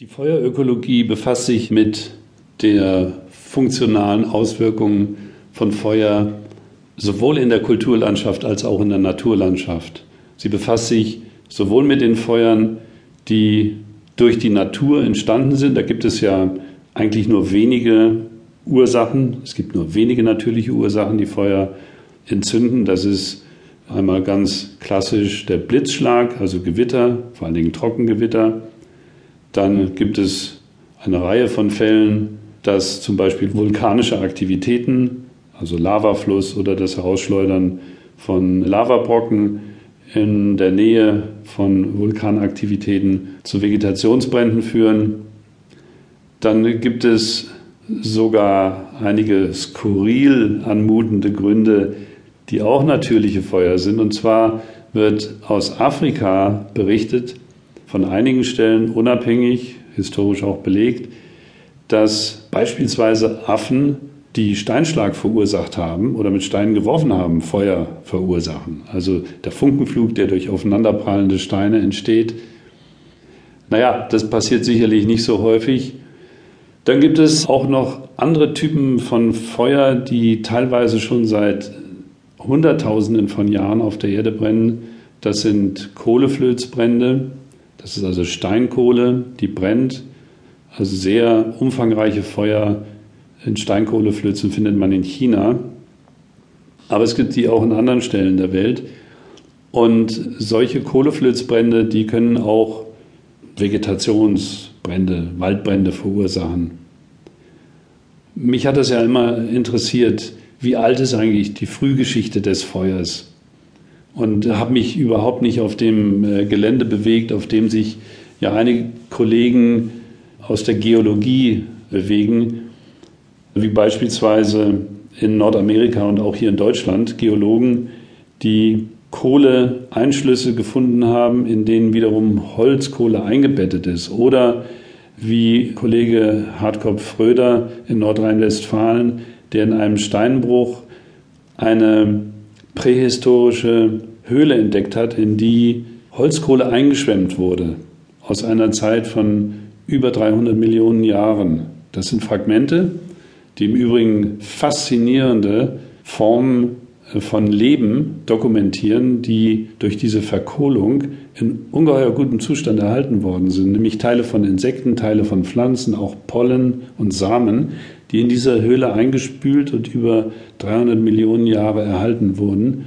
Die Feuerökologie befasst sich mit der funktionalen Auswirkung von Feuer sowohl in der Kulturlandschaft als auch in der Naturlandschaft. Sie befasst sich sowohl mit den Feuern, die durch die Natur entstanden sind. Da gibt es ja eigentlich nur wenige Ursachen. Es gibt nur wenige natürliche Ursachen, die Feuer entzünden. Das ist einmal ganz klassisch der Blitzschlag, also Gewitter, vor allen Dingen Trockengewitter. Dann gibt es eine Reihe von Fällen, dass zum Beispiel vulkanische Aktivitäten, also Lavafluss oder das Herausschleudern von Lavabrocken in der Nähe von Vulkanaktivitäten zu Vegetationsbränden führen. Dann gibt es sogar einige skurril anmutende Gründe, die auch natürliche Feuer sind. Und zwar wird aus Afrika berichtet, von einigen Stellen unabhängig, historisch auch belegt, dass beispielsweise Affen, die Steinschlag verursacht haben oder mit Steinen geworfen haben, Feuer verursachen. Also der Funkenflug, der durch aufeinanderprallende Steine entsteht. Naja, das passiert sicherlich nicht so häufig. Dann gibt es auch noch andere Typen von Feuer, die teilweise schon seit Hunderttausenden von Jahren auf der Erde brennen. Das sind Kohleflözbrände. Das ist also Steinkohle, die brennt. Also sehr umfangreiche Feuer in Steinkohleflözen findet man in China. Aber es gibt die auch in anderen Stellen der Welt. Und solche Kohleflözbrände, die können auch Vegetationsbrände, Waldbrände verursachen. Mich hat das ja immer interessiert, wie alt ist eigentlich die Frühgeschichte des Feuers? Und habe mich überhaupt nicht auf dem äh, Gelände bewegt, auf dem sich ja einige Kollegen aus der Geologie bewegen, wie beispielsweise in Nordamerika und auch hier in Deutschland Geologen, die Kohleeinschlüsse gefunden haben, in denen wiederum Holzkohle eingebettet ist. Oder wie Kollege Hartkopf Fröder in Nordrhein-Westfalen, der in einem Steinbruch eine prähistorische Höhle entdeckt hat, in die Holzkohle eingeschwemmt wurde, aus einer Zeit von über 300 Millionen Jahren. Das sind Fragmente, die im Übrigen faszinierende Formen äh, von Leben dokumentieren, die durch diese Verkohlung in ungeheuer gutem Zustand erhalten worden sind, nämlich Teile von Insekten, Teile von Pflanzen, auch Pollen und Samen, die in dieser Höhle eingespült und über 300 Millionen Jahre erhalten wurden.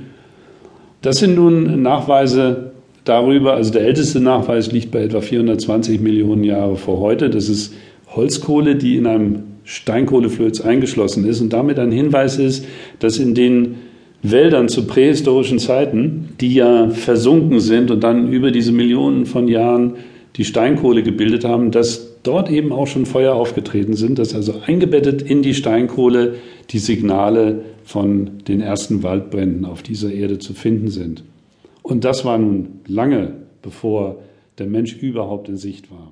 Das sind nun Nachweise darüber, also der älteste Nachweis liegt bei etwa 420 Millionen Jahre vor heute. Das ist Holzkohle, die in einem Steinkohleflöz eingeschlossen ist und damit ein Hinweis ist, dass in den Wäldern zu prähistorischen Zeiten, die ja versunken sind und dann über diese Millionen von Jahren die Steinkohle gebildet haben, dass dort eben auch schon Feuer aufgetreten sind, dass also eingebettet in die Steinkohle die Signale von den ersten Waldbränden auf dieser Erde zu finden sind. Und das war nun lange bevor der Mensch überhaupt in Sicht war.